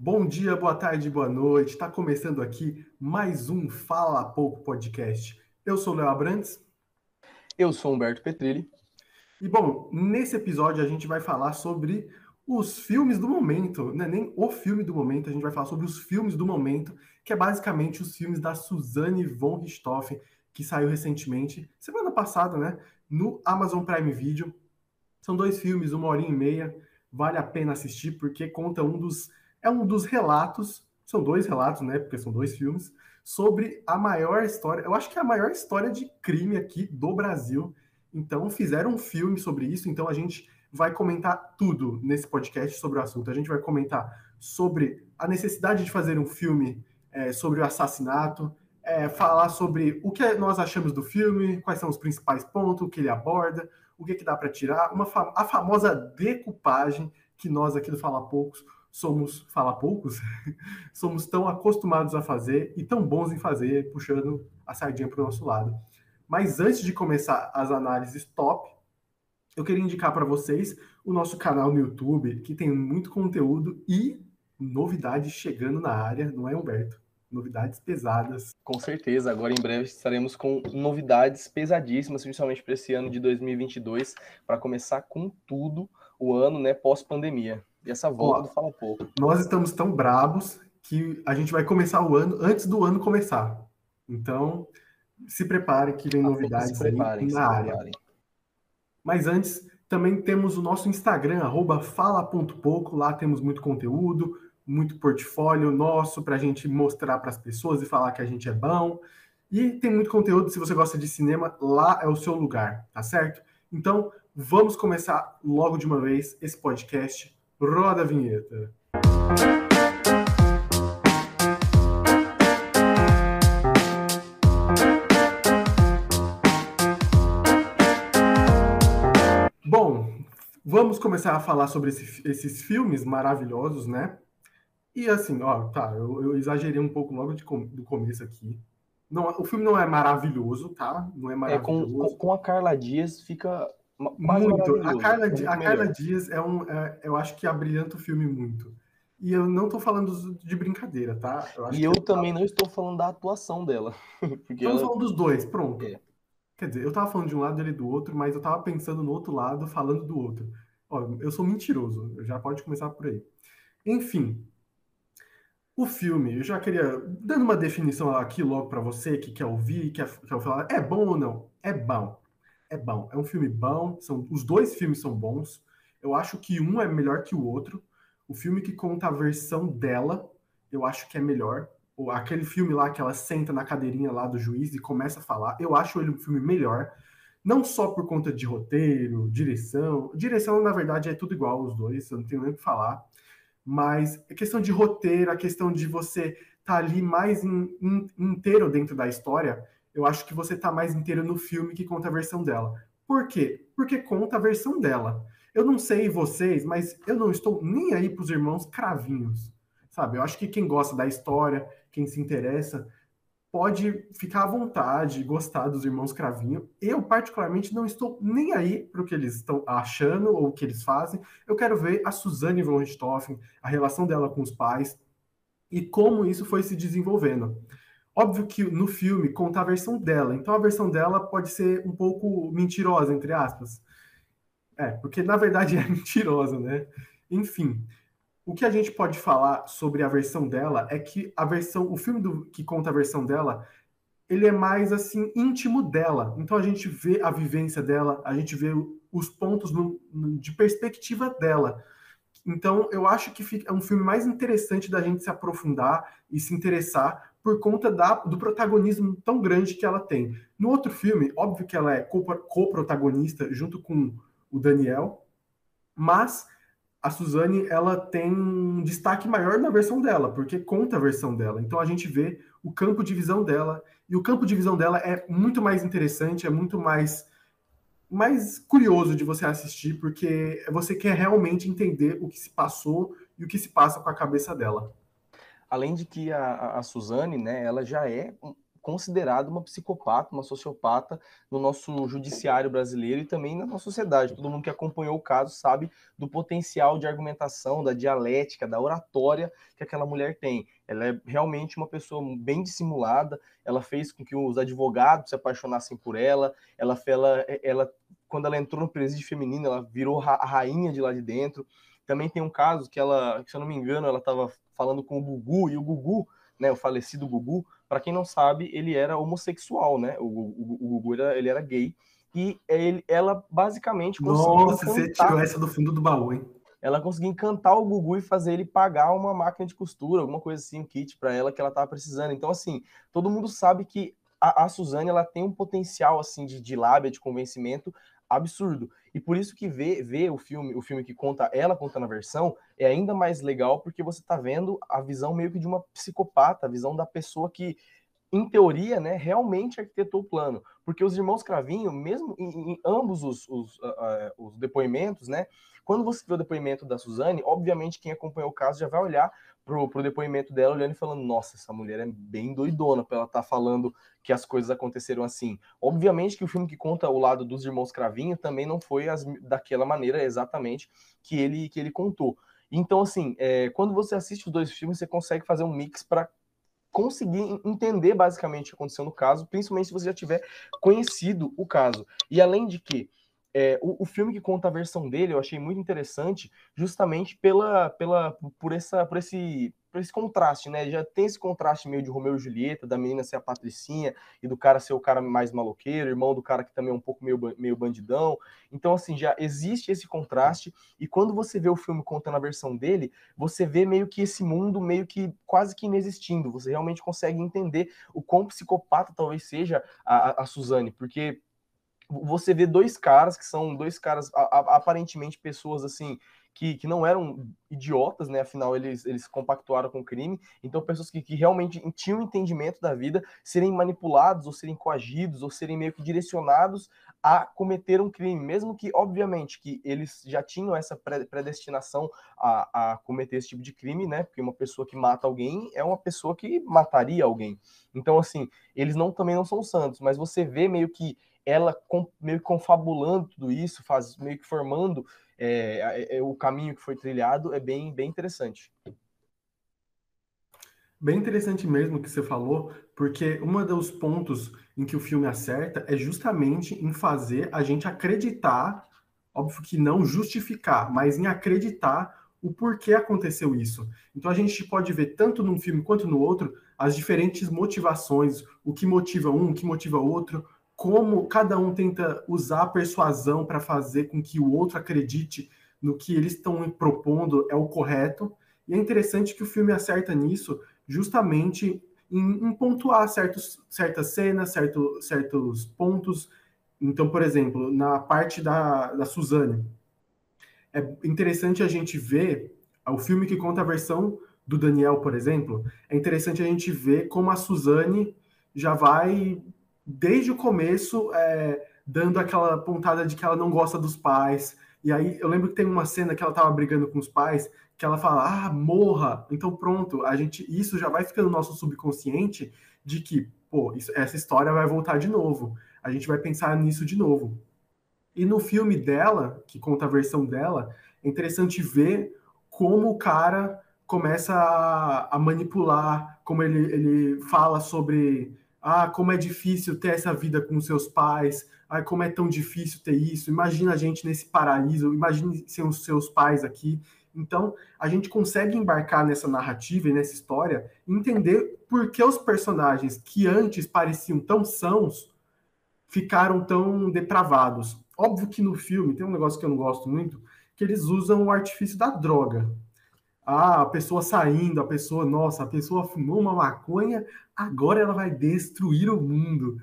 Bom dia, boa tarde, boa noite. Está começando aqui mais um Fala Pouco podcast. Eu sou o Léo Abrantes. Eu sou Humberto Petrilli. E bom, nesse episódio a gente vai falar sobre os filmes do momento, não é nem o filme do momento, a gente vai falar sobre os filmes do momento, que é basicamente os filmes da Suzanne von Richthofen, que saiu recentemente, semana passada, né, no Amazon Prime Video. São dois filmes, uma hora e meia, vale a pena assistir porque conta um dos é um dos relatos, são dois relatos, né, porque são dois filmes, sobre a maior história, eu acho que é a maior história de crime aqui do Brasil. Então fizeram um filme sobre isso, então a gente vai comentar tudo nesse podcast sobre o assunto. A gente vai comentar sobre a necessidade de fazer um filme é, sobre o assassinato, é, falar sobre o que nós achamos do filme, quais são os principais pontos que ele aborda, o que, que dá para tirar, uma a famosa decupagem que nós aqui do Fala Poucos somos, fala poucos, somos tão acostumados a fazer e tão bons em fazer, puxando a sardinha para o nosso lado. Mas antes de começar as análises top, eu queria indicar para vocês o nosso canal no YouTube, que tem muito conteúdo e novidades chegando na área, não é, Humberto? Novidades pesadas. Com certeza, agora em breve estaremos com novidades pesadíssimas, principalmente para esse ano de 2022, para começar com tudo o ano, né, pós-pandemia. E essa volta do Fala Pouco. Nós estamos tão brabos que a gente vai começar o ano antes do ano começar. Então, se prepare que vem novidades se preparem, aí na área. Preparem. Mas antes, também temos o nosso Instagram, fala.pouco. Lá temos muito conteúdo, muito portfólio nosso para a gente mostrar para as pessoas e falar que a gente é bom. E tem muito conteúdo. Se você gosta de cinema, lá é o seu lugar, tá certo? Então, vamos começar logo de uma vez esse podcast. Roda a vinheta. Vamos começar a falar sobre esse, esses filmes maravilhosos, né? E assim, ó, tá, eu, eu exagerei um pouco logo de, do começo aqui. Não, o filme não é maravilhoso, tá? Não é maravilhoso. É, com, com a Carla Dias fica muito. A Carla, a Carla Dias é um, é, eu acho que abrilhanta o filme muito. E eu não tô falando de brincadeira, tá? Eu e eu também não estou falando da atuação dela. Estamos ela... falando dos dois, pronto. É. Quer dizer, eu tava falando de um lado e ele do outro, mas eu tava pensando no outro lado, falando do outro. Ó, eu sou mentiroso, já pode começar por aí. Enfim, o filme, eu já queria, dando uma definição aqui logo para você que quer ouvir, quer, quer falar, é bom ou não? É bom. É bom. É um filme bom, são, os dois filmes são bons. Eu acho que um é melhor que o outro. O filme que conta a versão dela, eu acho que é melhor aquele filme lá que ela senta na cadeirinha lá do juiz e começa a falar, eu acho ele um filme melhor, não só por conta de roteiro, direção, direção na verdade é tudo igual os dois, eu não tenho nem o que falar, mas a questão de roteiro, a questão de você estar tá ali mais in, in, inteiro dentro da história, eu acho que você está mais inteiro no filme que conta a versão dela. Por quê? Porque conta a versão dela. Eu não sei vocês, mas eu não estou nem aí para os irmãos cravinhos sabe? Eu acho que quem gosta da história, quem se interessa, pode ficar à vontade, gostar dos irmãos Cravinho. Eu, particularmente, não estou nem aí para o que eles estão achando ou o que eles fazem. Eu quero ver a Suzanne von Richthofen, a relação dela com os pais e como isso foi se desenvolvendo. Óbvio que no filme conta a versão dela, então a versão dela pode ser um pouco mentirosa, entre aspas. É, porque na verdade é mentirosa, né? Enfim, o que a gente pode falar sobre a versão dela é que a versão, o filme do, que conta a versão dela, ele é mais assim íntimo dela. Então a gente vê a vivência dela, a gente vê os pontos no, no, de perspectiva dela. Então eu acho que fica, é um filme mais interessante da gente se aprofundar e se interessar por conta da, do protagonismo tão grande que ela tem. No outro filme, óbvio que ela é co-protagonista junto com o Daniel, mas a Suzane ela tem um destaque maior na versão dela, porque conta a versão dela. Então a gente vê o campo de visão dela, e o campo de visão dela é muito mais interessante, é muito mais mais curioso de você assistir, porque você quer realmente entender o que se passou e o que se passa com a cabeça dela. Além de que a, a Suzane, né, ela já é considerada uma psicopata, uma sociopata no nosso judiciário brasileiro e também na nossa sociedade. Todo mundo que acompanhou o caso sabe do potencial de argumentação, da dialética, da oratória que aquela mulher tem. Ela é realmente uma pessoa bem dissimulada, ela fez com que os advogados se apaixonassem por ela, ela, ela, ela quando ela entrou no presídio feminino, ela virou a rainha de lá de dentro. Também tem um caso que ela, se eu não me engano, ela estava falando com o Gugu, e o Gugu, né, o falecido Gugu, para quem não sabe, ele era homossexual, né? O, o, o Gugu era, ele era gay. E ele, ela basicamente conseguiu. Nossa, encantar, você tirou essa do fundo do baú, hein? Ela conseguiu encantar o Gugu e fazer ele pagar uma máquina de costura, alguma coisa assim, um kit para ela que ela estava precisando. Então, assim, todo mundo sabe que a, a Suzane ela tem um potencial assim de, de lábia, de convencimento absurdo. E por isso que ver, ver o filme, o filme que conta ela contando a versão, é ainda mais legal porque você está vendo a visão meio que de uma psicopata, a visão da pessoa que, em teoria, né, realmente arquitetou o plano. Porque os irmãos Cravinho, mesmo em, em ambos os, os, uh, os depoimentos, né, quando você vê o depoimento da Suzane, obviamente quem acompanhou o caso já vai olhar pro, pro depoimento dela, olhando e falando: nossa, essa mulher é bem doidona pra ela estar tá falando que as coisas aconteceram assim. Obviamente que o filme que conta o lado dos irmãos Cravinho também não foi as, daquela maneira exatamente que ele, que ele contou. Então, assim, é, quando você assiste os dois filmes, você consegue fazer um mix para conseguir entender basicamente o que aconteceu no caso, principalmente se você já tiver conhecido o caso. E além de que é, o, o, filme que conta a versão dele eu achei muito interessante, justamente pela, pela, por, essa, por, esse, por esse contraste, né? Já tem esse contraste meio de Romeu e Julieta, da menina ser a patricinha e do cara ser o cara mais maloqueiro, irmão do cara que também é um pouco meio, meio bandidão. Então, assim, já existe esse contraste, e quando você vê o filme contando a versão dele, você vê meio que esse mundo meio que quase que inexistindo. Você realmente consegue entender o quão psicopata talvez seja a, a Suzane, porque você vê dois caras que são dois caras aparentemente pessoas assim que, que não eram idiotas, né? Afinal, eles, eles compactuaram com o crime. Então, pessoas que, que realmente tinham entendimento da vida serem manipulados, ou serem coagidos, ou serem meio que direcionados a cometer um crime, mesmo que, obviamente, que eles já tinham essa predestinação a, a cometer esse tipo de crime, né? Porque uma pessoa que mata alguém é uma pessoa que mataria alguém. Então, assim, eles não também não são santos, mas você vê meio que ela com, meio que confabulando tudo isso, faz, meio que formando é, é, é, o caminho que foi trilhado, é bem, bem interessante. Bem interessante mesmo que você falou, porque um dos pontos em que o filme acerta é justamente em fazer a gente acreditar, óbvio que não justificar, mas em acreditar o porquê aconteceu isso. Então a gente pode ver tanto num filme quanto no outro as diferentes motivações, o que motiva um, o que motiva outro, como cada um tenta usar a persuasão para fazer com que o outro acredite no que eles estão propondo é o correto. E é interessante que o filme acerta nisso justamente em, em pontuar certos, certas cenas, certo, certos pontos. Então, por exemplo, na parte da, da Suzane, é interessante a gente ver o filme que conta a versão do Daniel, por exemplo, é interessante a gente ver como a Suzane já vai desde o começo, é, dando aquela pontada de que ela não gosta dos pais. E aí eu lembro que tem uma cena que ela tava brigando com os pais, que ela fala, ah, morra. Então pronto, a gente isso já vai ficando no nosso subconsciente de que, pô, isso, essa história vai voltar de novo. A gente vai pensar nisso de novo. E no filme dela, que conta a versão dela, é interessante ver como o cara começa a, a manipular, como ele, ele fala sobre ah, como é difícil ter essa vida com seus pais. Ah, como é tão difícil ter isso. Imagina a gente nesse paraíso. Imagine ser os seus pais aqui. Então, a gente consegue embarcar nessa narrativa e nessa história, entender por que os personagens que antes pareciam tão sãos ficaram tão depravados. Óbvio que no filme tem um negócio que eu não gosto muito, que eles usam o artifício da droga. Ah, a pessoa saindo, a pessoa, nossa, a pessoa fumou uma maconha, agora ela vai destruir o mundo.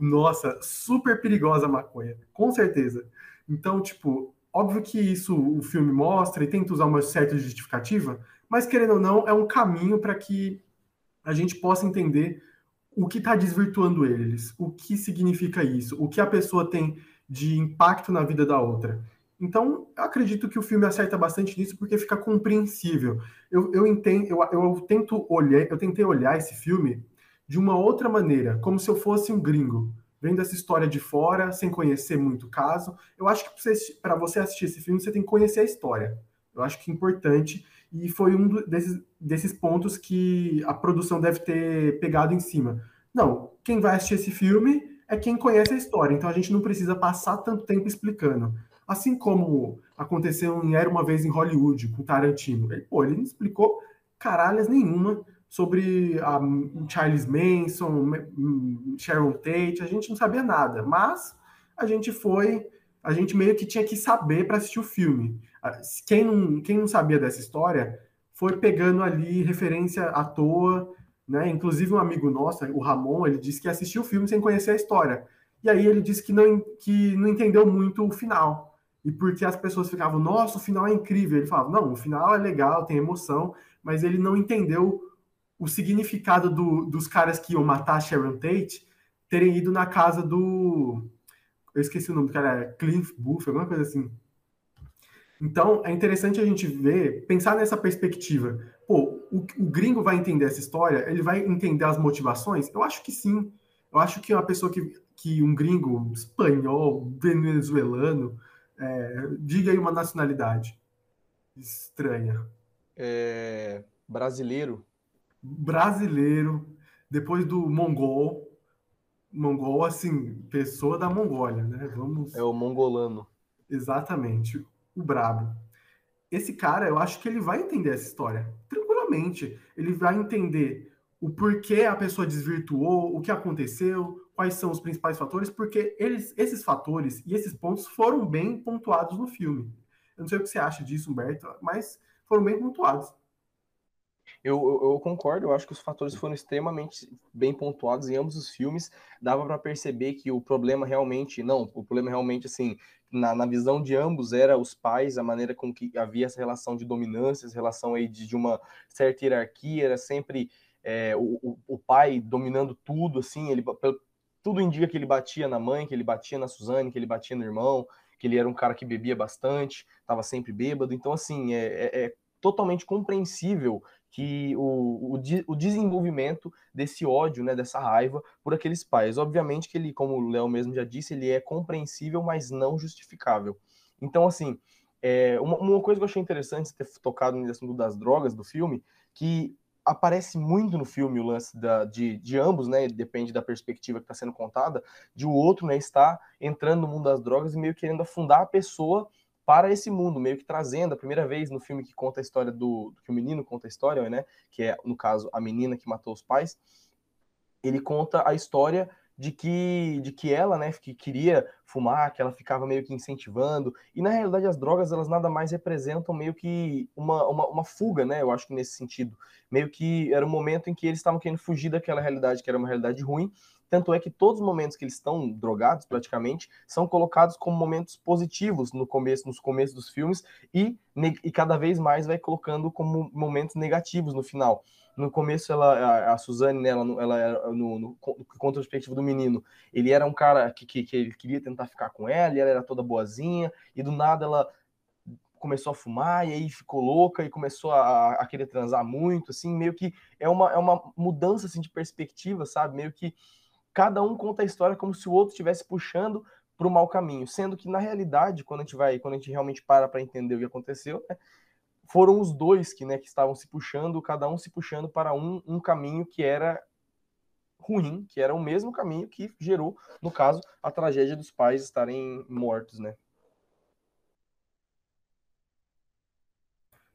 Nossa, super perigosa a maconha, com certeza. Então, tipo, óbvio que isso o filme mostra e tenta usar uma certa justificativa, mas querendo ou não, é um caminho para que a gente possa entender o que está desvirtuando eles, o que significa isso, o que a pessoa tem de impacto na vida da outra. Então, acredito que o filme acerta bastante nisso porque fica compreensível. Eu, eu entendo, eu, eu tento olhar, eu tentei olhar esse filme de uma outra maneira, como se eu fosse um gringo, vendo essa história de fora, sem conhecer muito o caso. Eu acho que para você assistir esse filme, você tem que conhecer a história. Eu acho que é importante e foi um desses, desses pontos que a produção deve ter pegado em cima. Não, quem vai assistir esse filme é quem conhece a história, então a gente não precisa passar tanto tempo explicando. Assim como aconteceu em Era Uma Vez em Hollywood, com Tarantino. Ele, pô, ele não explicou caralhas nenhuma sobre a Charles Manson, Sharon Tate, a gente não sabia nada, mas a gente foi, a gente meio que tinha que saber para assistir o filme. Quem não, quem não sabia dessa história foi pegando ali referência à toa, né? Inclusive um amigo nosso, o Ramon, ele disse que assistiu o filme sem conhecer a história. E aí ele disse que não, que não entendeu muito o final. E porque as pessoas ficavam, nossa, o final é incrível. Ele falava, não, o final é legal, tem emoção, mas ele não entendeu o significado do, dos caras que iam matar Sharon Tate terem ido na casa do. Eu esqueci o nome do cara, Cliff Booth, alguma coisa assim. Então, é interessante a gente ver, pensar nessa perspectiva. Pô, o, o, gringo vai entender essa história? Ele vai entender as motivações? Eu acho que sim. Eu acho que uma pessoa que, que um gringo espanhol, venezuelano, é, diga aí uma nacionalidade estranha. É, brasileiro. Brasileiro, depois do mongol. Mongol, assim, pessoa da Mongólia, né? Vamos. É o mongolano. Exatamente o brabo. Esse cara, eu acho que ele vai entender essa história tranquilamente. Ele vai entender o porquê a pessoa desvirtuou, o que aconteceu, quais são os principais fatores, porque eles, esses fatores e esses pontos foram bem pontuados no filme. Eu não sei o que você acha disso, Humberto, mas foram bem pontuados. Eu, eu, eu, concordo, eu acho que os fatores foram extremamente bem pontuados em ambos os filmes. Dava para perceber que o problema realmente, não, o problema realmente, assim, na, na visão de ambos era os pais, a maneira com que havia essa relação de dominância, essa relação aí de, de uma certa hierarquia, era sempre é, o, o, pai dominando tudo, assim, ele tudo indica que ele batia na mãe, que ele batia na Suzane, que ele batia no irmão, que ele era um cara que bebia bastante, estava sempre bêbado. Então, assim, é, é, é totalmente compreensível que o, o, o, desenvolvimento desse ódio, né, dessa raiva por aqueles pais. Obviamente que ele, como o Léo mesmo já disse, ele é compreensível, mas não justificável. Então, assim, é, uma, uma, coisa que eu achei interessante ter tocado no assunto das drogas do filme, que aparece muito no filme o lance da, de, de ambos, né? Depende da perspectiva que está sendo contada, de o outro, né, estar entrando no mundo das drogas e meio querendo afundar a pessoa para esse mundo, meio que trazendo a primeira vez no filme que conta a história do que o menino conta a história, né? Que é no caso a menina que matou os pais. Ele conta a história de que de que ela, né, que queria fumar, que ela ficava meio que incentivando. E na realidade as drogas elas nada mais representam meio que uma, uma, uma fuga, né? Eu acho que nesse sentido, meio que era um momento em que eles estavam querendo fugir daquela realidade que era uma realidade ruim tanto é que todos os momentos que eles estão drogados, praticamente, são colocados como momentos positivos no começo, nos começos dos filmes e, e cada vez mais vai colocando como momentos negativos no final. No começo, ela, a, a Suzane, né, ela, era no, no, contra perspectiva do menino, ele era um cara que, que, que ele queria tentar ficar com ela, e ela era toda boazinha, e do nada ela começou a fumar e aí ficou louca e começou a, a, querer transar muito, assim, meio que é uma, é uma mudança assim, de perspectiva, sabe? Meio que cada um conta a história como se o outro estivesse puxando para o mau caminho, sendo que na realidade, quando a gente vai, quando a gente realmente para para entender o que aconteceu, né, foram os dois que, né, que estavam se puxando, cada um se puxando para um, um caminho que era ruim, que era o mesmo caminho que gerou, no caso, a tragédia dos pais estarem mortos, né?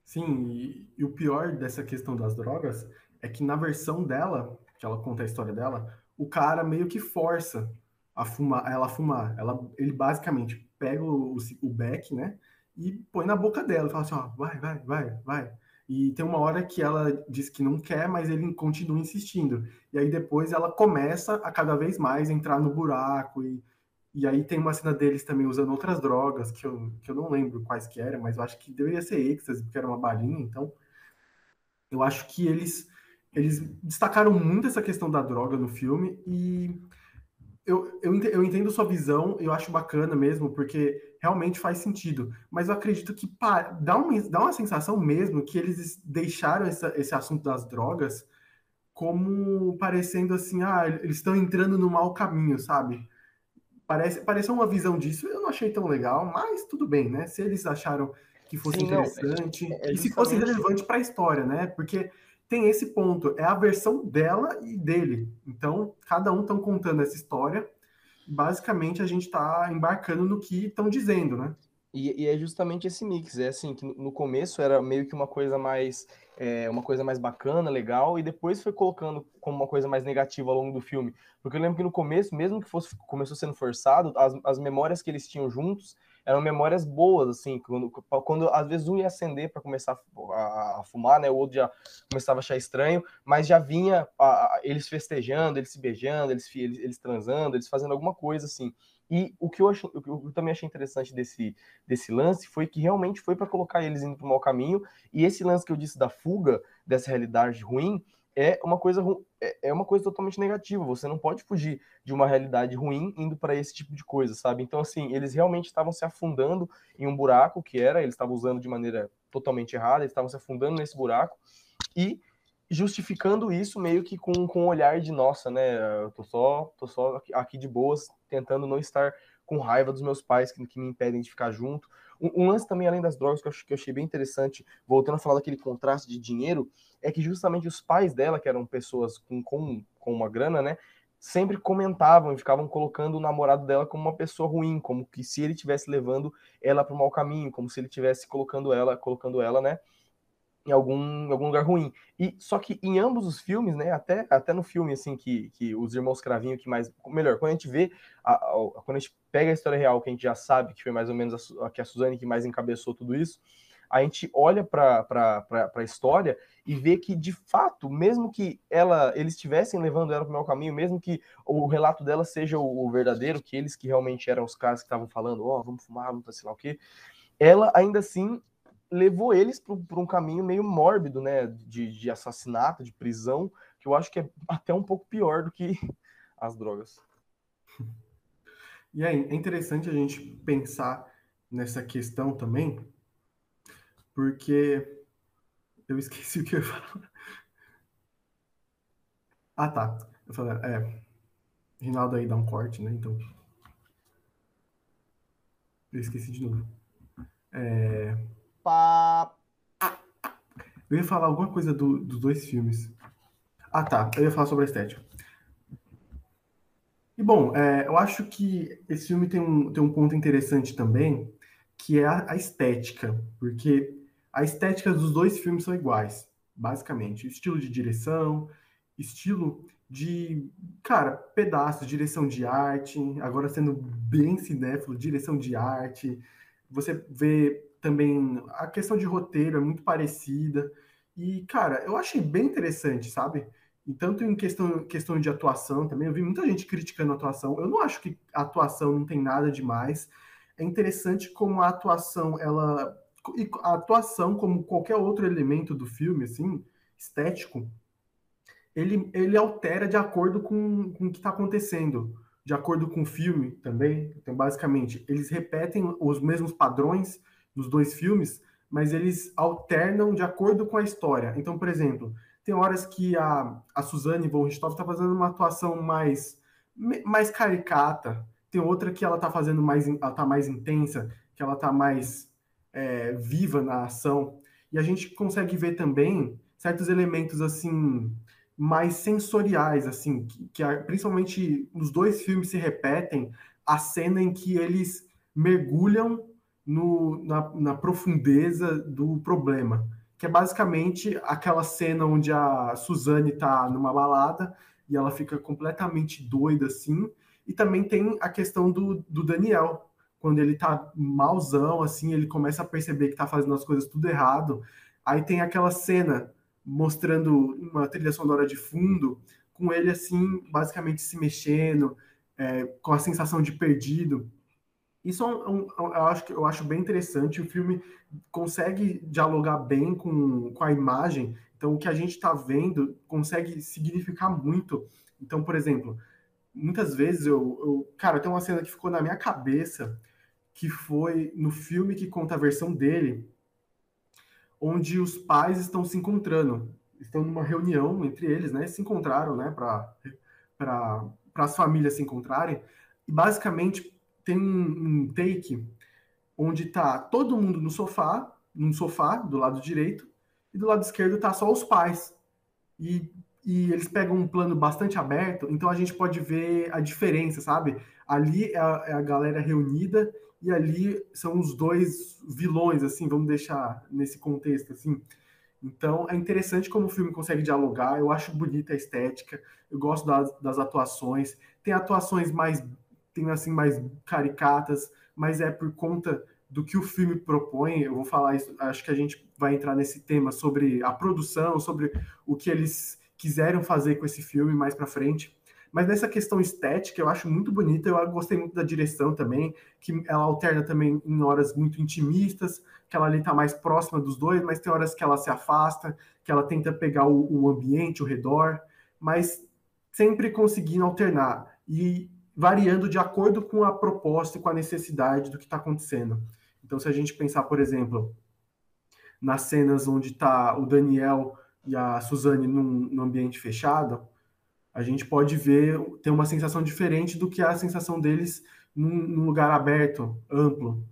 Sim, e, e o pior dessa questão das drogas é que na versão dela, que ela conta a história dela, o cara meio que força a fumar, ela a fumar. Ela, ele basicamente pega o, o beck, né? E põe na boca dela fala assim, ó, vai, vai, vai, vai. E tem uma hora que ela diz que não quer, mas ele continua insistindo. E aí depois ela começa a cada vez mais entrar no buraco. E, e aí tem uma cena deles também usando outras drogas, que eu, que eu não lembro quais que eram, mas eu acho que deveria ser êxtase, porque era uma balinha. Então, eu acho que eles eles destacaram muito essa questão da droga no filme e eu, eu, eu entendo sua visão, eu acho bacana mesmo, porque realmente faz sentido. Mas eu acredito que dá, uma, dá uma sensação mesmo que eles deixaram essa, esse assunto das drogas como parecendo assim, ah, eles estão entrando no mau caminho, sabe? Parece, pareceu uma visão disso, eu não achei tão legal, mas tudo bem, né? Se eles acharam que fosse Sim, interessante, não, é, é e se fosse relevante para a história, né? Porque tem esse ponto, é a versão dela e dele. Então, cada um estão contando essa história. Basicamente, a gente está embarcando no que estão dizendo, né? E, e, é justamente esse mix, é assim, que no começo era meio que uma coisa mais é, uma coisa mais bacana, legal, e depois foi colocando como uma coisa mais negativa ao longo do filme. Porque eu lembro que no começo, mesmo que fosse começou sendo forçado, as, as memórias que eles tinham juntos eram memórias boas, assim, quando, quando às vezes um ia acender para começar a, a, fumar, né, o outro já começava a achar estranho, mas já vinha a, a, eles festejando, eles se beijando, eles, eles, eles transando, eles fazendo alguma coisa assim. E o que eu, achei, o que eu também achei interessante desse, desse lance foi que realmente foi para colocar eles indo para o mau caminho. E esse lance que eu disse da fuga dessa realidade ruim é uma coisa é, é uma coisa totalmente negativa. Você não pode fugir de uma realidade ruim indo para esse tipo de coisa, sabe? Então assim, eles realmente estavam se afundando em um buraco que era, eles estavam usando de maneira totalmente errada, eles estavam se afundando nesse buraco e justificando isso meio que com, com um olhar de nossa, né? Eu tô só, tô só aqui de boas, tentando não estar com raiva dos meus pais que, que me impedem de ficar junto. Um, um, lance também, além das drogas, que eu, que eu achei bem interessante, voltando a falar daquele contraste de dinheiro, é que justamente os pais dela, que eram pessoas com, com, com uma grana, né? Sempre comentavam e ficavam colocando o namorado dela como uma pessoa ruim, como que se ele estivesse levando ela para o mau caminho, como se ele estivesse colocando ela, colocando ela, né? Em algum, em algum lugar ruim. E só que em ambos os filmes, né, até, até no filme assim que, que os irmãos Cravinho que mais melhor, quando a gente vê a, a, quando a gente pega a história real, que a gente já sabe que foi mais ou menos a, que a Suzane que mais encabeçou tudo isso, a gente olha para a história e vê que de fato, mesmo que ela eles estivessem levando ela para o mau caminho, mesmo que o relato dela seja o, o verdadeiro, que eles que realmente eram os caras que estavam falando, ó, oh, vamos fumar, vamos sei lá o quê, ela ainda assim levou eles para um caminho meio mórbido, né, de, de assassinato, de prisão, que eu acho que é até um pouco pior do que as drogas. E aí, é interessante a gente pensar nessa questão também, porque eu esqueci o que eu ia falar. Ah, tá. Eu falei, é, Rinaldo aí dá um corte, né? Então. Eu esqueci de novo. É, Pá. Eu ia falar alguma coisa do, dos dois filmes. Ah, tá. Eu ia falar sobre a estética. E bom, é, eu acho que esse filme tem um, tem um ponto interessante também, que é a, a, estética, porque a estética dos dois filmes são iguais, basicamente. Estilo de direção, estilo de, cara, pedaços, direção de arte, agora sendo bem cinéfilo, direção de arte. Você vê também a questão de roteiro é muito parecida. E, cara, eu achei bem interessante, sabe? E tanto em questão, questão de atuação também, eu vi muita gente criticando a atuação. Eu não acho que a atuação não tem nada demais. É interessante como a atuação, ela. A atuação, como qualquer outro elemento do filme, assim, estético, ele, ele altera de acordo com, com o que está acontecendo, de acordo com o filme também. Então, basicamente, eles repetem os mesmos padrões, nos dois filmes, mas eles alternam de acordo com a história. Então, por exemplo, tem horas que a, a Suzane von Richthofen está fazendo uma atuação mais, mais caricata, tem outra que ela está fazendo mais, ela tá mais intensa, que ela está mais é, viva na ação. E a gente consegue ver também certos elementos assim mais sensoriais, assim, que, que principalmente nos dois filmes se repetem a cena em que eles mergulham no, na, na profundeza do problema, que é basicamente aquela cena onde a Suzane está numa balada e ela fica completamente doida assim, e também tem a questão do, do Daniel, quando ele tá malzão, assim, ele começa a perceber que tá fazendo as coisas tudo errado. Aí tem aquela cena mostrando uma trilha sonora de fundo, com ele assim, basicamente se mexendo, é, com a sensação de perdido. Isso é um, eu, acho, eu acho bem interessante. O filme consegue dialogar bem com, com a imagem. Então, o que a gente está vendo consegue significar muito. Então, por exemplo, muitas vezes eu, eu. Cara, tem uma cena que ficou na minha cabeça, que foi no filme que conta a versão dele, onde os pais estão se encontrando. estão numa reunião entre eles, né? Se encontraram, né? Para as famílias se encontrarem. E basicamente tem um, take onde tá todo mundo no sofá, num sofá do lado direito, e do lado esquerdo tá só os pais. E, e eles pegam um plano bastante aberto, então a gente pode ver a diferença, sabe? Ali é a, é a galera reunida e ali são os dois vilões, assim, vamos deixar nesse contexto, assim. Então é interessante como o filme consegue dialogar. Eu acho bonita a estética, eu gosto das, das atuações. Tem atuações mais, tem assim mais caricatas, mas é por conta do que o filme propõe. Eu vou falar isso. Acho que a gente vai entrar nesse tema sobre a produção, sobre o que eles quiseram fazer com esse filme mais para frente. Mas nessa questão estética, eu acho muito bonita. Eu gostei muito da direção também, que ela alterna também em horas muito intimistas, que ela ali está mais próxima dos dois, mas tem horas que ela se afasta, que ela tenta pegar o, o ambiente, o redor, mas sempre conseguindo alternar e variando de acordo com a proposta e com a necessidade do que está acontecendo. Então, se a gente pensar, por exemplo, nas cenas onde está o Daniel e a Suzane num, num ambiente fechado, a gente pode ver, ter uma sensação diferente do que a sensação deles num, num lugar aberto, amplo.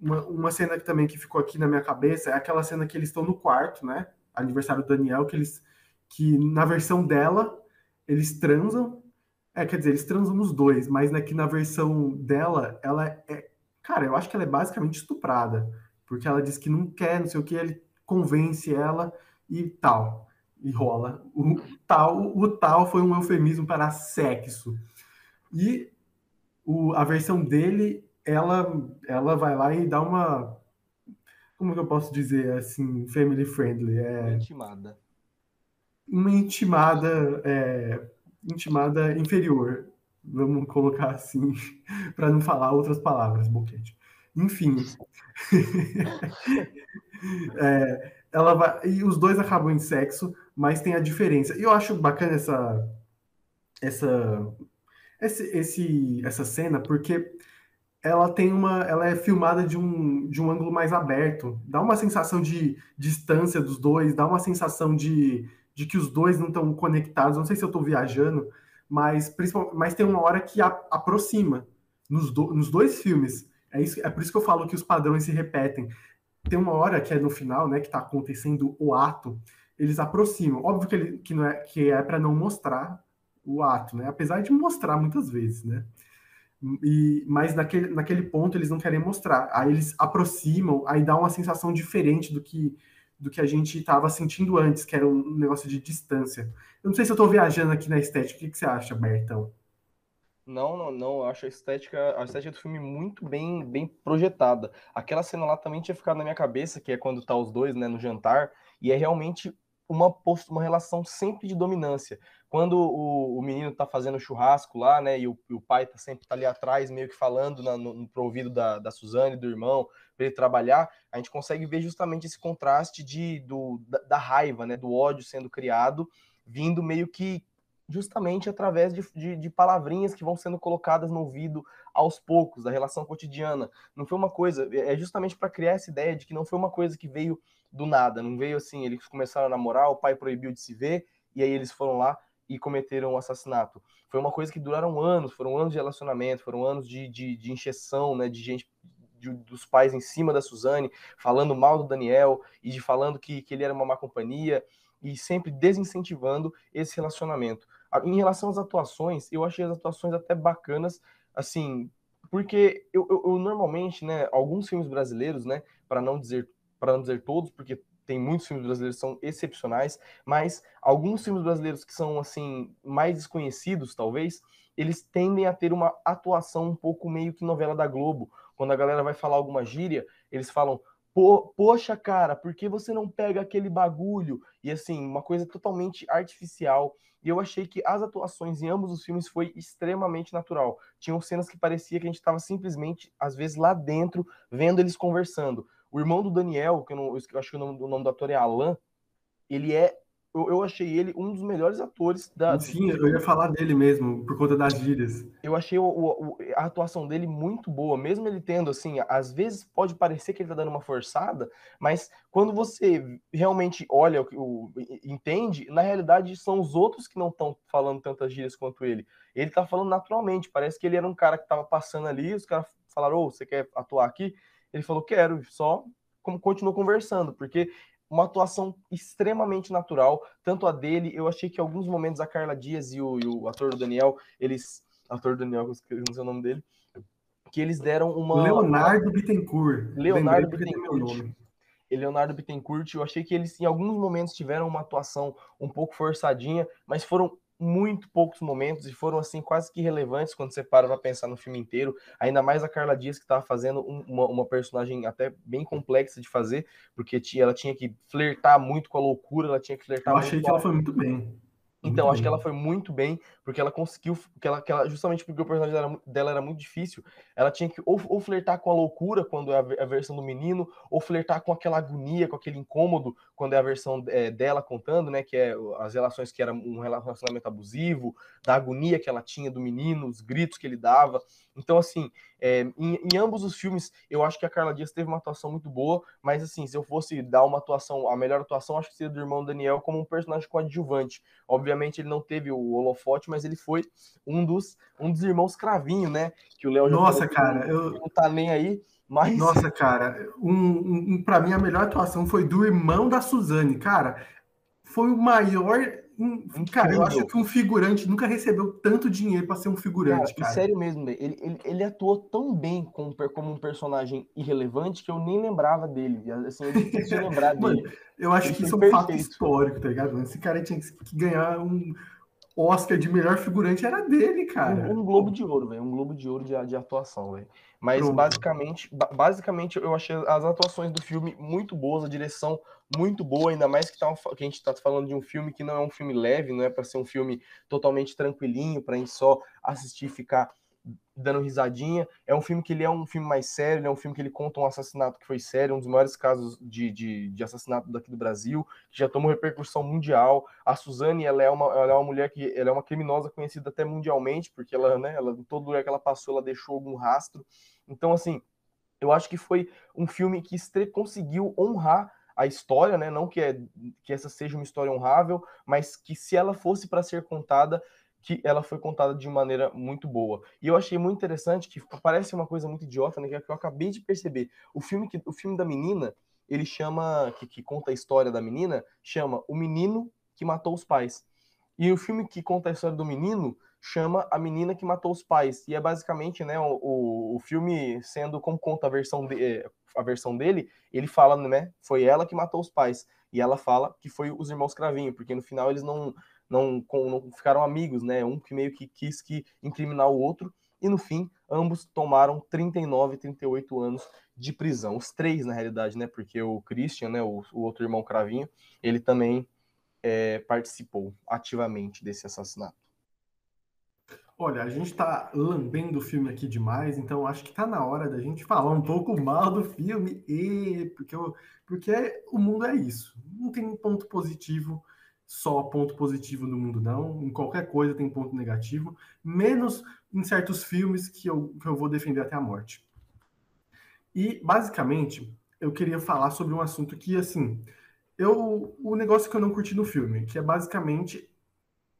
Uma, uma, cena que também que ficou aqui na minha cabeça é aquela cena que eles estão no quarto, né? Aniversário do Daniel, que eles que na versão dela eles transam. É, quer dizer, eles transam nos dois, mas aqui na versão dela, ela é. Cara, eu acho que ela é basicamente estuprada. Porque ela diz que não quer, não sei o que, ele convence ela e tal e rola. O tal, o tal foi um eufemismo para sexo. E o, a versão dele, ela, ela vai lá e dá uma. Como que eu posso dizer assim, family friendly? É, uma intimada. Uma intimada, é, intimada inferior. Vamos colocar assim, para não falar outras palavras, boquete. Enfim. é, ela vai, e os dois acabam em sexo, mas tem a diferença. E eu acho bacana essa essa esse, esse essa cena porque ela tem uma ela é filmada de um de um ângulo mais aberto, dá uma sensação de distância dos dois, dá uma sensação de, de que os dois não estão conectados. Não sei se eu estou viajando, mas mas tem uma hora que a, aproxima nos, do, nos dois filmes. É, isso, é por isso que eu falo que os padrões se repetem tem uma hora que é no final, né, que está acontecendo o ato, eles aproximam. Óbvio que, ele, que não é que é para não mostrar o ato, né? Apesar de mostrar muitas vezes, né? E, mas naquele, naquele ponto eles não querem mostrar. Aí eles aproximam, aí dá uma sensação diferente do que do que a gente estava sentindo antes, que era um negócio de distância. Eu não sei se eu estou viajando aqui na estética. O que, que você acha, Bertão? Não, não, não. Eu acho a estética, a estética do filme muito bem, bem projetada. Aquela cena lá também tinha ficado na minha cabeça, que é quando tá os dois, né, no jantar, e é realmente uma, uma relação sempre de dominância. Quando o, o menino tá fazendo churrasco lá, né, e o, e o pai tá sempre tá ali atrás, meio que falando na, no, pro ouvido da, da Suzane, do irmão, para ele trabalhar, a gente consegue ver justamente esse contraste de, do, da, da raiva, né, do ódio sendo criado, vindo meio que justamente através de, de, de, palavrinhas que vão sendo colocadas no ouvido aos poucos, da relação cotidiana. Não foi uma coisa, é, é justamente para criar essa ideia de que não foi uma coisa que veio do nada, não veio assim, eles começaram a namorar, o pai proibiu de se ver, e aí eles foram lá e cometeram o um assassinato. Foi uma coisa que duraram anos, foram anos de relacionamento, foram anos de, de, de encheção, né, de gente de, dos pais em cima da Suzane, falando mal do Daniel e de falando que, que ele era uma má companhia e sempre desincentivando esse relacionamento. Em relação às atuações, eu achei as atuações até bacanas, assim, porque eu, eu, eu normalmente, né, alguns filmes brasileiros, né, para não dizer para não dizer todos, porque tem muitos filmes brasileiros que são excepcionais, mas alguns filmes brasileiros que são assim mais desconhecidos, talvez, eles tendem a ter uma atuação um pouco meio que novela da Globo. Quando a galera vai falar alguma gíria, eles falam poxa, cara, por que você não pega aquele bagulho? E assim, uma coisa totalmente artificial. E eu achei que as atuações em ambos os filmes foi extremamente natural. Tinham cenas que parecia que a gente estava simplesmente, às vezes, lá dentro, vendo eles conversando. O irmão do Daniel, que eu, não, eu acho que o nome, o nome do ator é Alan, ele é eu, eu achei ele um dos melhores atores da. Sim, eu ia falar dele mesmo, por conta das gírias. Eu achei o, o, a atuação dele muito boa, mesmo ele tendo, assim, às vezes pode parecer que ele tá dando uma forçada, mas quando você realmente olha, o, entende, na realidade são os outros que não estão falando tantas gírias quanto ele. Ele tá falando naturalmente, parece que ele era um cara que tava passando ali, os caras falaram, ô, oh, você quer atuar aqui? Ele falou, quero, só como continuou conversando, porque uma atuação extremamente natural, tanto a dele, eu achei que em alguns momentos a Carla Dias e o, e o ator do Daniel, eles, ator Daniel, não sei o nome dele, que eles deram uma... Leonardo Bittencourt. Leonardo Bittencourt. Leonardo Bittencourt, eu achei que eles em alguns momentos tiveram uma atuação um pouco forçadinha, mas foram muito poucos momentos e foram assim quase que relevantes quando você para para pensar no filme inteiro. Ainda mais a Carla Dias que estava fazendo um, uma, uma, personagem até bem complexa de fazer, porque tinha, ela tinha que flertar muito com a loucura, ela tinha que flertar. Eu achei que ela foi muito bem. Então, acho que ela foi muito bem, porque ela conseguiu, que ela, que ela, justamente porque o personagem dela, dela, era muito difícil, ela tinha que ou, ou flertar com a loucura, quando é a, a, versão do menino, ou flertar com aquela agonia, com aquele incômodo, quando é a versão é, dela contando, né, que é as relações que era um relacionamento abusivo, da agonia que ela tinha do menino, os gritos que ele dava. Então, assim, é, em, em, ambos os filmes, eu acho que a Carla Dias teve uma atuação muito boa, mas, assim, se eu fosse dar uma atuação, a melhor atuação, acho que seria do irmão Daniel como um personagem coadjuvante. Obviamente, ele não teve o holofote, mas ele foi um dos, um dos irmãos Cravinho, né? Que o Léo Nossa, cara, eu... não tá nem aí. Mas... Nossa, cara, um, um, para mim a melhor atuação foi do irmão da Suzane. Cara, foi o maior um, cara, eu acho que um figurante nunca recebeu tanto dinheiro para ser um figurante, cara. cara. Sério mesmo, ele, ele, ele, atuou tão bem como, como um personagem irrelevante que eu nem lembrava dele. Assim, é difícil lembrar dele. Mano, eu acho ele que isso é um fato histórico, tá ligado? Esse cara tinha que ganhar um Oscar de melhor figurante era dele, cara. Um, um Globo de Ouro, velho. Um Globo de Ouro de, de atuação, velho. Mas Pronto. basicamente, basicamente eu achei as atuações do filme muito boas, a direção muito boa, ainda mais que, tá, que a gente tá falando de um filme que não é um filme leve, não é para ser um filme totalmente tranquilinho, pra gente só assistir e ficar dando risadinha. É um filme que ele é um filme mais sério, é um filme que ele conta um assassinato que foi sério, um dos maiores casos de, de, de assassinato daqui do Brasil, que já tomou repercussão mundial. A Suzane, ela é uma, ela é uma mulher que ela é uma criminosa conhecida até mundialmente, porque ela, né, ela, em todo lugar que ela passou, ela deixou algum rastro. Então, assim, eu acho que foi um filme que conseguiu honrar a história, né? Não que, é, que essa seja uma história honrável, mas que se ela fosse para ser contada, que ela foi contada de maneira muito boa. E eu achei muito interessante que parece uma coisa muito idiota, né? Que eu acabei de perceber. O filme que o filme da menina, ele chama que, que conta a história da menina, chama O Menino que Matou os Pais. E o filme que conta a história do menino chama A Menina que Matou os Pais. E é basicamente, né, o, o, filme sendo como conta a versão, de, é, a versão dele, ele fala, né, foi ela que matou os pais. E ela fala que foi os irmãos Cravinho, porque no final eles não não, não ficaram amigos, né? Um que meio que quis que incriminar o outro, e no fim, ambos tomaram 39 e 38 anos de prisão. Os três, na realidade, né? Porque o Christian, né, o, o outro irmão Cravinho, ele também é, participou ativamente desse assassinato. Olha, a gente está lambendo o filme aqui demais, então acho que está na hora da gente falar um pouco mal do filme, e porque, eu, porque o mundo é isso. Não tem ponto positivo só ponto positivo no mundo, não. Em qualquer coisa tem ponto negativo, menos em certos filmes que eu, que eu vou defender até a morte. E, basicamente, eu queria falar sobre um assunto que, assim, eu, o negócio que eu não curti no filme, que é basicamente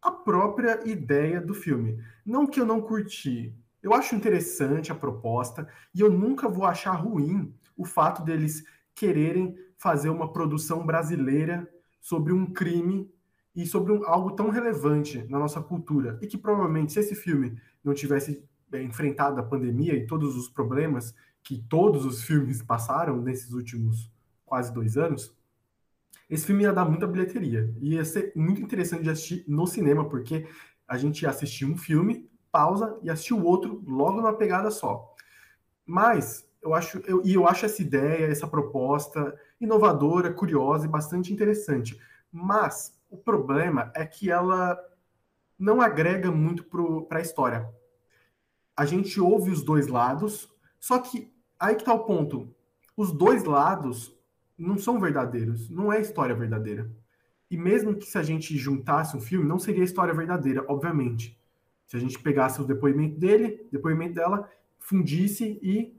a própria ideia do filme. Não que eu não curti, eu acho interessante a proposta e eu nunca vou achar ruim o fato deles quererem fazer uma produção brasileira sobre um crime e sobre um, algo tão relevante na nossa cultura. E que provavelmente, se esse filme não tivesse é, enfrentado a pandemia e todos os problemas que todos os filmes passaram nesses últimos quase dois anos, esse filme ia dar muita bilheteria. E ia ser muito interessante de assistir no cinema, porque a gente ia assistir um filme, pausa e assistir o outro logo numa pegada só. Mas eu acho, eu, e eu acho essa ideia, essa proposta inovadora, curiosa e bastante interessante. Mas o problema é que ela não agrega muito para a história. A gente ouve os dois lados, só que aí que está o ponto. Os dois lados não são verdadeiros, não é história verdadeira. E mesmo que se a gente juntasse um filme, não seria história verdadeira, obviamente. Se a gente pegasse o depoimento dele, depoimento dela, fundisse e,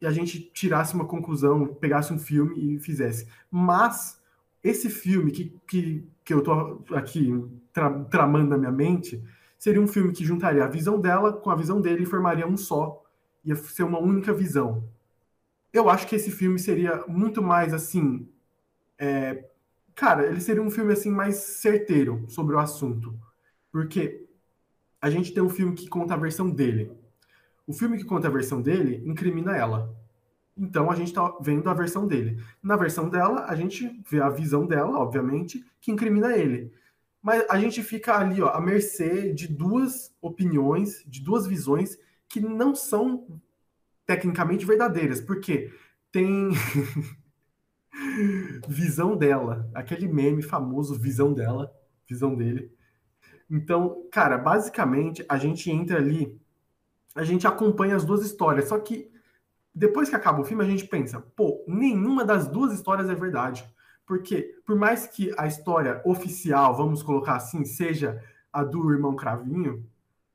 e a gente tirasse uma conclusão, pegasse um filme e fizesse. Mas esse filme que, que, que eu tô aqui tra, tramando na minha mente seria um filme que juntaria a visão dela com a visão dele e formaria um só. Ia ser uma única visão. Eu acho que esse filme seria muito mais assim. É, cara, ele seria um filme assim mais certeiro sobre o assunto. Porque a gente tem um filme que conta a versão dele. O filme que conta a versão dele incrimina ela. Então a gente está vendo a versão dele. Na versão dela, a gente vê a visão dela, obviamente, que incrimina ele. Mas a gente fica ali, ó, à mercê de duas opiniões, de duas visões que não são tecnicamente verdadeiras, porque tem visão dela, aquele meme famoso visão dela, visão dele. Então, cara, basicamente a gente entra ali, a gente acompanha as duas histórias, só que depois que acaba o filme a gente pensa, pô, nenhuma das duas histórias é verdade. Porque por mais que a história oficial, vamos colocar assim, seja a do irmão Cravinho,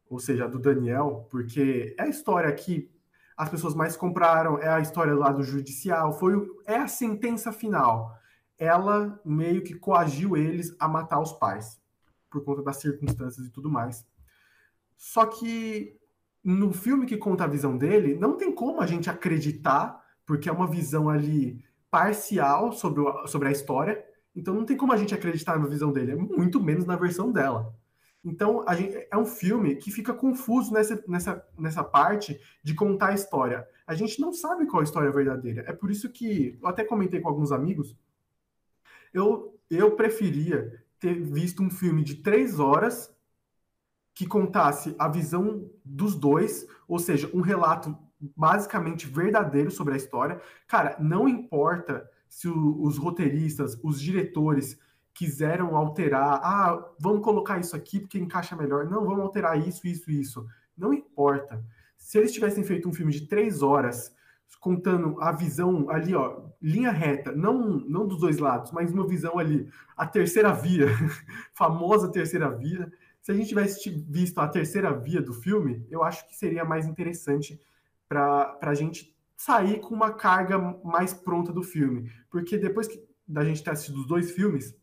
ou seja, a do Daniel, porque é a história que as pessoas mais compraram, é a história lá do judicial, foi é a sentença final. Ela meio que coagiu eles a matar os pais, por conta das circunstâncias e tudo mais. Só que no filme que conta a visão dele, não tem como a gente acreditar, porque é uma visão ali parcial sobre, o, sobre a história, então não tem como a gente acreditar na visão dele, é muito menos na versão dela. Então, gente, é um filme que fica confuso nessa, nessa, nessa parte de contar a história. A gente não sabe qual a história verdadeira. É por isso que eu até comentei com alguns amigos. Eu, eu preferia ter visto um filme de três horas que contasse a visão dos dois, ou seja, um relato basicamente verdadeiro sobre a história. Cara, não importa se o, os roteiristas, os diretores quiseram alterar, ah, vamos colocar isso aqui porque encaixa melhor. Não, vamos alterar isso, isso, isso. Não importa. Se eles tivessem feito um filme de três horas, contando a visão ali, ó, linha reta, não, não dos dois lados, mas uma visão ali, a terceira via, famosa terceira via. Se a gente tivesse visto a terceira via do filme, eu acho que seria mais interessante para a gente sair com uma carga mais pronta do filme. Porque depois que da gente ter assistido os dois filmes,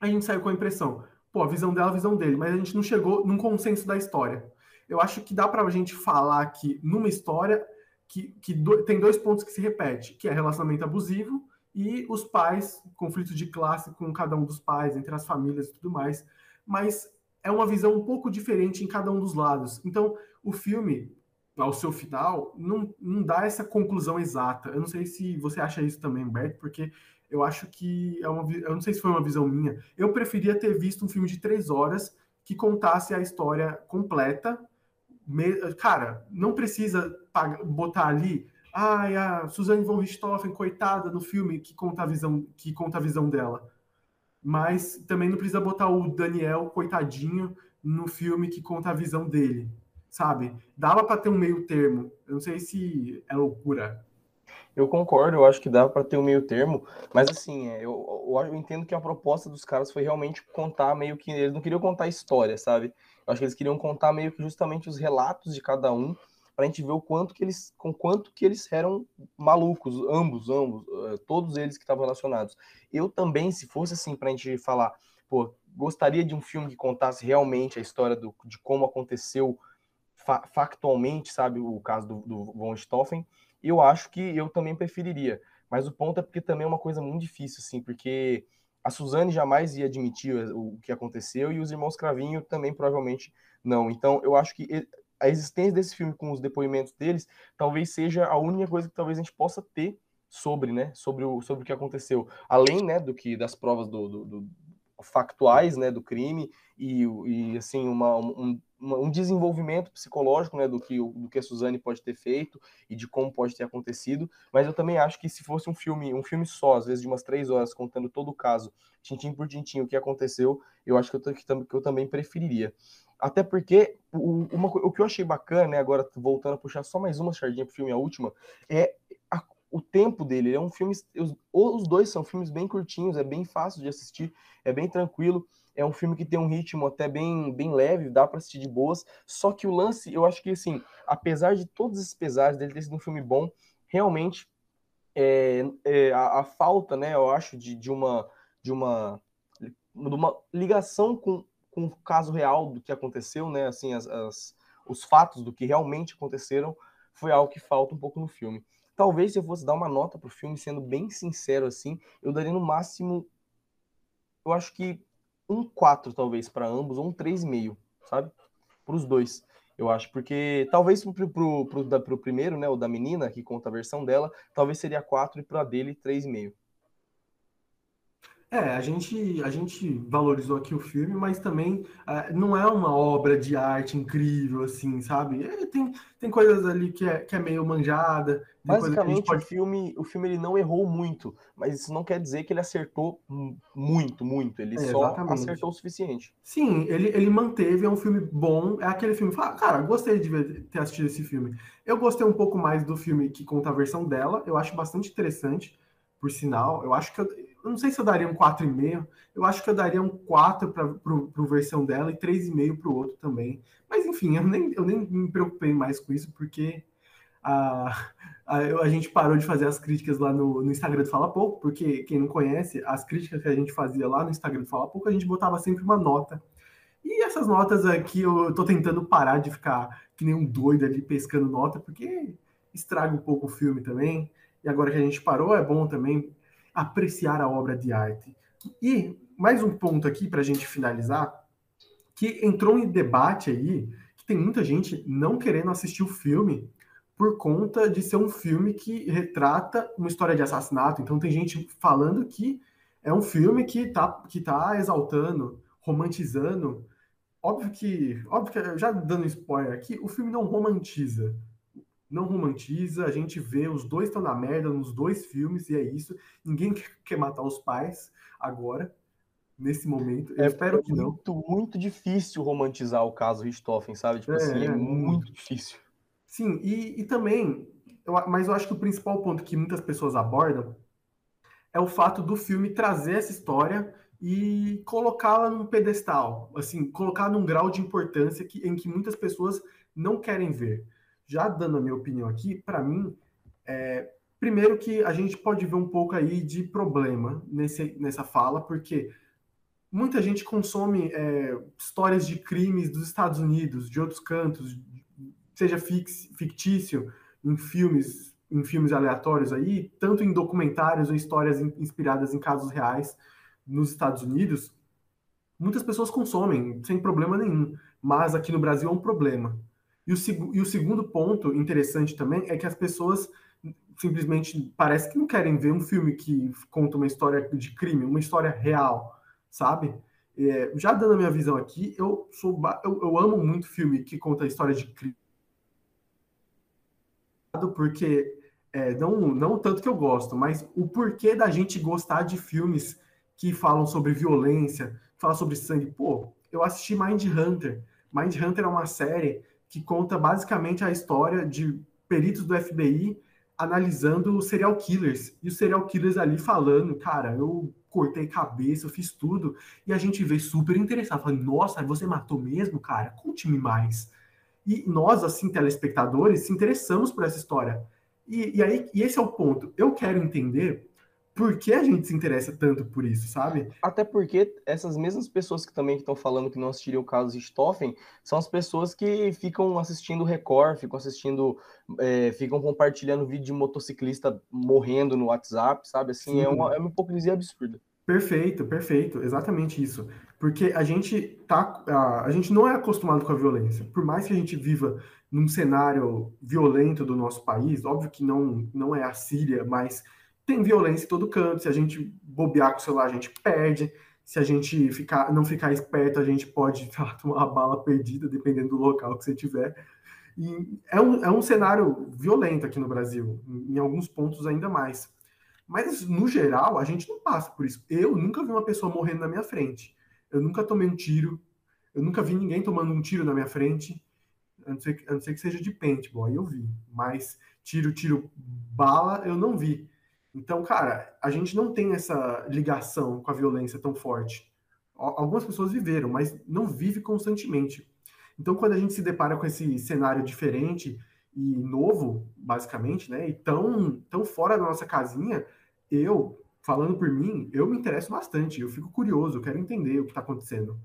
a gente saiu com a impressão, pô, a visão dela, a visão dele, mas a gente não chegou num consenso da história. Eu acho que dá para a gente falar que numa história que, que do, tem dois pontos que se repete, que é relacionamento abusivo e os pais, conflito de classe com cada um dos pais, entre as famílias e tudo mais, mas é uma visão um pouco diferente em cada um dos lados. Então, o filme, ao seu final, não, não dá essa conclusão exata. Eu não sei se você acha isso também, Humberto, porque eu acho que é uma. Eu não sei se foi uma visão minha. Eu preferia ter visto um filme de três horas que contasse a história completa. Cara, não precisa botar ali. Ai, a Suzanne von Richthofen, coitada, no filme que conta a visão, que conta a visão dela. Mas também não precisa botar o Daniel, coitadinho, no filme que conta a visão dele. Sabe? Dava para ter um meio termo. Eu não sei se é loucura eu concordo, eu acho que dá para ter um meio termo, mas assim, é, eu, eu, entendo que a proposta dos caras foi realmente contar meio que. Eles não queriam contar história, sabe? Eu acho que eles queriam contar meio que justamente os relatos de cada um, para a gente ver o quanto que eles. com quanto que eles eram malucos, ambos, ambos, eh, todos eles que estavam relacionados. Eu também, se fosse assim, para a gente falar, pô, gostaria de um filme que contasse realmente a história do, de como aconteceu fa factualmente, sabe, o caso do, do von Stoffen eu acho que eu também preferiria. Mas o ponto é porque também é uma coisa muito difícil, assim, porque a Suzane jamais ia admitir o que aconteceu e os irmãos Cravinho também provavelmente não. Então, eu acho que a existência desse filme com os depoimentos deles talvez seja a única coisa que talvez a gente possa ter sobre, né, sobre o, sobre o que aconteceu. Além, né, do que das provas do, do, do factuais, né, do crime e, e assim, uma, um, um desenvolvimento psicológico né, do, que, do que a Suzane pode ter feito e de como pode ter acontecido, mas eu também acho que se fosse um filme, um filme só, às vezes de umas três horas, contando todo o caso, tintim por tintim, o que aconteceu, eu acho que eu, que, que eu também preferiria. Até porque o, uma, o que eu achei bacana, né, agora voltando a puxar só mais uma sardinha pro filme, a última, é a, o tempo dele. Ele é um filme. Os, os dois são filmes bem curtinhos, é bem fácil de assistir, é bem tranquilo. É um filme que tem um ritmo até bem, bem leve, dá para assistir de boas. Só que o lance, eu acho que assim, apesar de todos esses pesares dele ter sido um filme bom, realmente é, é, a, a, falta, né, eu acho, de, de uma de uma, de uma ligação com, com o caso real do que aconteceu, né, assim, as, as, os fatos do que realmente aconteceram, foi algo que falta um pouco no filme. Talvez se eu fosse dar uma nota pro filme, sendo bem sincero assim, eu daria no máximo, eu acho que um 4 talvez para ambos, ou um 3,5, sabe? Para os dois, eu acho. Porque talvez pro, pro, pro, pro primeiro, né, o da menina, que conta a versão dela, talvez seria 4 e para dele 3,5. É, a gente, a gente valorizou aqui o filme, mas também uh, não é uma obra de arte incrível, assim, sabe? É, tem, tem coisas ali que é, que é meio manjada. Basicamente, pode... o filme, o filme ele não errou muito, mas isso não quer dizer que ele acertou muito, muito. Ele é, só exatamente. acertou o suficiente. Sim, ele, ele manteve, é um filme bom. É aquele filme, fala, cara, gostei de ver, ter assistido esse filme. Eu gostei um pouco mais do filme que conta a versão dela, eu acho bastante interessante, por sinal. Eu acho que eu, eu não sei se eu daria um 4,5. Eu acho que eu daria um 4 para a versão dela e 3,5 para o outro também. Mas enfim, eu nem, eu nem me preocupei mais com isso, porque a, a, a gente parou de fazer as críticas lá no, no, Instagram do Fala Pouco, porque quem não conhece, as críticas que a gente fazia lá no Instagram do Fala Pouco, a gente botava sempre uma nota. E essas notas aqui eu tô tentando parar de ficar que nem um doido ali pescando nota, porque estraga um pouco o filme também. E agora que a gente parou, é bom também apreciar a obra de arte. E mais um ponto aqui para a gente finalizar, que entrou em debate aí, que tem muita gente não querendo assistir o filme por conta de ser um filme que retrata uma história de assassinato. Então tem gente falando que é um filme que está que tá exaltando, romantizando. Óbvio que, óbvio que, já dando spoiler aqui, o filme não romantiza não romantiza, a gente vê os dois estão na merda nos dois filmes e é isso. Ninguém quer matar os pais agora, nesse momento. Eu é, espero que não. Muito, muito difícil romantizar o caso Richthofen, sabe? Tipo é, assim, é, é muito difícil. Sim, e, e também, eu, mas eu acho que o principal ponto que muitas pessoas abordam é o fato do filme trazer essa história e colocá-la num pedestal, assim, colocar num grau de importância que, em que muitas pessoas não querem ver já dando a minha opinião aqui, para mim, é, primeiro que a gente pode ver um pouco aí de problema nesse, nessa fala, porque muita gente consome é, histórias de crimes dos Estados Unidos, de outros cantos, seja fix, fictício, em filmes, em filmes aleatórios aí, tanto em documentários ou histórias inspiradas em casos reais nos Estados Unidos. Muitas pessoas consomem sem problema nenhum, mas aqui no Brasil é um problema. E o, e o segundo ponto interessante também é que as pessoas simplesmente parece que não querem ver um filme que conta uma história de crime, uma história real, sabe? É, já dando a minha visão aqui, eu sou eu, eu amo muito filme que conta a história de crime, porque é, não não tanto que eu gosto, mas o porquê da gente gostar de filmes que falam sobre violência, falam sobre sangue. Pô, eu assisti Mind Hunter. Mind Hunter é uma série que conta basicamente a história de peritos do FBI analisando os serial killers. E os serial killers ali falando, cara, eu cortei cabeça, eu fiz tudo. E a gente vê super interessado, falando, nossa, você matou mesmo, cara? Conte-me mais. E nós, assim, telespectadores, se interessamos por essa história. E, e aí, e esse é o ponto. Eu quero entender por que a gente se interessa tanto por isso, sabe? Até porque essas mesmas pessoas que também estão falando que não assistiram o caso de Stoffen são as pessoas que ficam assistindo Record, ficam assistindo, é, ficam compartilhando vídeo de motociclista morrendo no WhatsApp, sabe? Assim, é uma, é uma hipocrisia absurda. Perfeito, perfeito, exatamente isso. Porque a gente tá, a, a gente não é acostumado com a violência. Por mais que a gente viva num cenário violento do nosso país, óbvio que não, não é a Síria, mas tem violência em todo canto. Se a gente bobear com o celular, a gente perde. Se a gente ficar, não ficar esperto, a gente pode lá, tomar uma bala perdida, dependendo do local que você tiver. E é um, é um cenário violento aqui no Brasil, em alguns pontos ainda mais. Mas, no geral, a gente não passa por isso. Eu nunca vi uma pessoa morrendo na minha frente. Eu nunca tomei um tiro. Eu nunca vi ninguém tomando um tiro na minha frente. A não ser, a não ser que seja de paintball, aí eu vi. Mas tiro, tiro, bala, eu não vi. Então, cara, a gente não tem essa ligação com a violência tão forte. Algumas pessoas viveram, mas não vive constantemente. Então, quando a gente se depara com esse cenário diferente e novo, basicamente, né, e tão, tão fora da nossa casinha, eu, falando por mim, eu me interesso bastante, eu fico curioso, eu quero entender o que está acontecendo.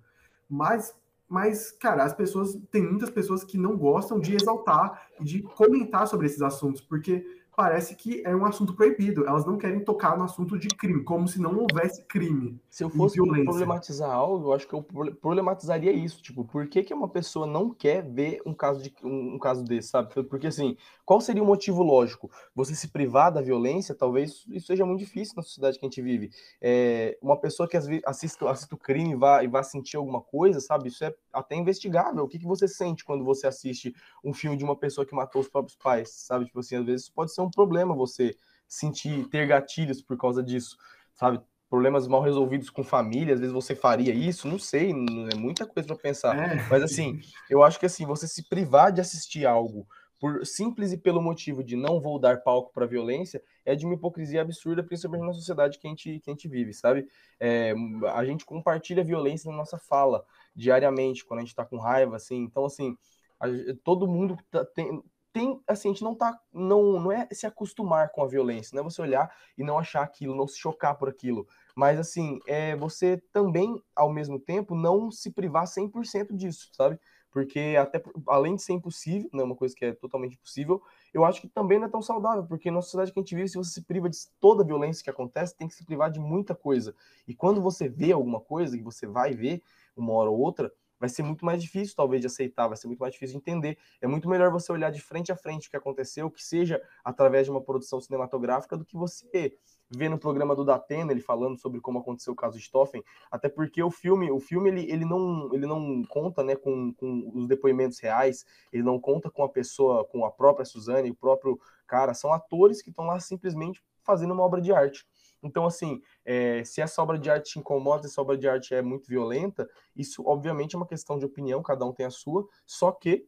Mas, mas, cara, as pessoas, tem muitas pessoas que não gostam de exaltar e de comentar sobre esses assuntos, porque parece que é um assunto proibido. Elas não querem tocar no assunto de crime, como se não houvesse crime. Se eu fosse problematizar algo, eu acho que eu problematizaria isso. Tipo, por que, que uma pessoa não quer ver um caso, de, um, um caso desse, sabe? Porque assim, qual seria o motivo lógico? Você se privar da violência, talvez isso seja muito difícil na sociedade que a gente vive. É, uma pessoa que assiste, assiste o crime e vá, e vá sentir alguma coisa, sabe? Isso é até investigável. O que, que você sente quando você assiste um filme de uma pessoa que matou os próprios pais, sabe? Tipo assim, às vezes isso pode ser um problema você sentir, ter gatilhos por causa disso, sabe? Problemas mal resolvidos com família, às vezes você faria isso, não sei, é muita coisa para pensar. É. Mas assim, eu acho que assim, você se privar de assistir algo por simples e pelo motivo de não vou dar palco para violência, é de uma hipocrisia absurda, principalmente na sociedade que a gente, que a gente vive, sabe? É, a gente compartilha violência na nossa fala diariamente, quando a gente está com raiva, assim. Então, assim, a, todo mundo tá, tem, tem, assim, a gente não tá, não, não é se acostumar com a violência, não é você olhar e não achar aquilo, não se chocar por aquilo, mas, assim, é você também, ao mesmo tempo, não se privar 100% disso, sabe? Porque até, além de ser impossível, não é uma coisa que é totalmente impossível, eu acho que também não é tão saudável, porque na sociedade que a gente vive, se você se priva de toda a violência que acontece, tem que se privar de muita coisa. E quando você vê alguma coisa, que você vai ver uma hora ou outra, vai ser muito mais difícil, talvez, de aceitar, vai ser muito mais difícil de entender. É muito melhor você olhar de frente a frente o que aconteceu, que seja através de uma produção cinematográfica, do que você ver no programa do Datena ele falando sobre como aconteceu o caso Stoffen, até porque o filme, o filme ele, ele, não, ele não conta né, com, com os depoimentos reais, ele não conta com a pessoa, com a própria Suzane, o próprio cara, são atores que estão lá simplesmente fazendo uma obra de arte. Então, assim, é, se essa obra de arte te incomoda, se essa obra de arte é muito violenta, isso obviamente é uma questão de opinião, cada um tem a sua, só que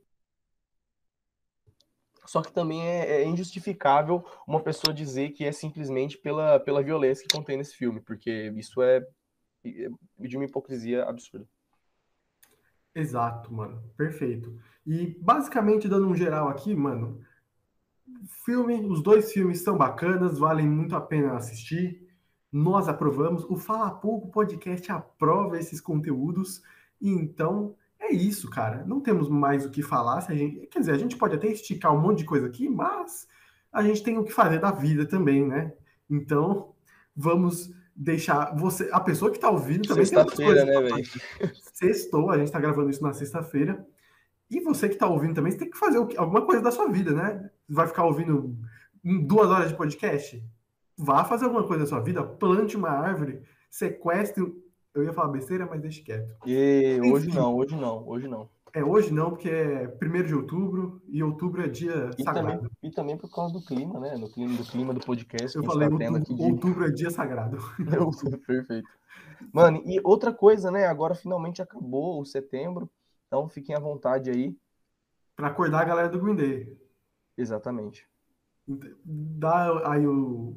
só que também é, é, injustificável uma pessoa dizer que é simplesmente pela, pela violência que contém nesse filme, porque isso é, é de uma hipocrisia absurda. Exato, mano. Perfeito. E basicamente, dando um geral aqui, mano, filme, os dois filmes são bacanas, valem muito a pena assistir. Nós aprovamos. O Fala Pouco Podcast aprova esses conteúdos. E então é isso, cara. Não temos mais o que falar. Se a gente, quer dizer, a gente pode até esticar um monte de coisa aqui, mas a gente tem o que fazer da vida também, né? Então, vamos deixar você, a pessoa que está ouvindo também sexta-feira, né, velho? Sextou, a gente está gravando isso na sexta-feira. E você que está ouvindo também, você tem que fazer alguma coisa da sua vida, né? Vai ficar ouvindo duas horas de podcast? Vá fazer alguma coisa da sua vida, plante uma árvore, sequestre. Eu ia falar besteira, mas deixe quieto. E hoje Enfim, não, hoje não, hoje não. É, hoje não, porque é 1 de outubro e outubro é dia e sagrado. Também, e também por causa do clima, né? No clima, do clima do podcast. Eu falei, tá outubro, outubro é dia sagrado. Perfeito. Mano, e outra coisa, né? Agora finalmente acabou o setembro. Então fiquem à vontade aí. Para acordar a galera do Green Day. Exatamente. Dá aí o,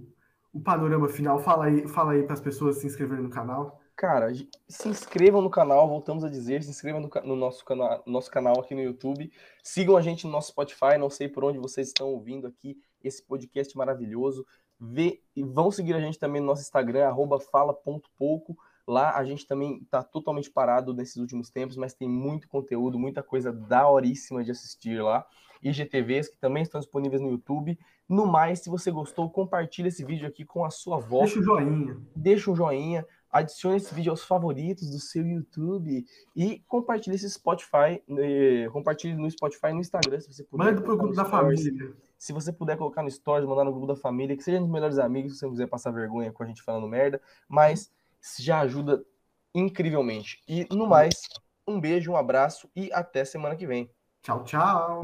o panorama final. Fala aí, fala aí para as pessoas se inscreverem no canal. Cara, se inscrevam no canal, voltamos a dizer, se inscrevam no, no nosso, canal, nosso canal aqui no YouTube, sigam a gente no nosso Spotify, não sei por onde vocês estão ouvindo aqui esse podcast maravilhoso. Vê, e vão seguir a gente também no nosso Instagram, fala.pouco. Lá a gente também está totalmente parado nesses últimos tempos, mas tem muito conteúdo, muita coisa daoríssima de assistir lá. IGTVs que também estão disponíveis no YouTube. No mais, se você gostou, compartilhe esse vídeo aqui com a sua avó. Deixa o joinha. Deixa um joinha. Adicione esse vídeo aos favoritos do seu YouTube e compartilhe esse Spotify, eh, compartilhe no Spotify e no Instagram, se você puder. Manda pro grupo da família. Se você puder colocar no Stories, mandar no grupo da família, que sejam os melhores amigos, se você não quiser passar vergonha com a gente falando merda, mas já ajuda incrivelmente. E no mais, um beijo, um abraço e até semana que vem. Tchau, tchau.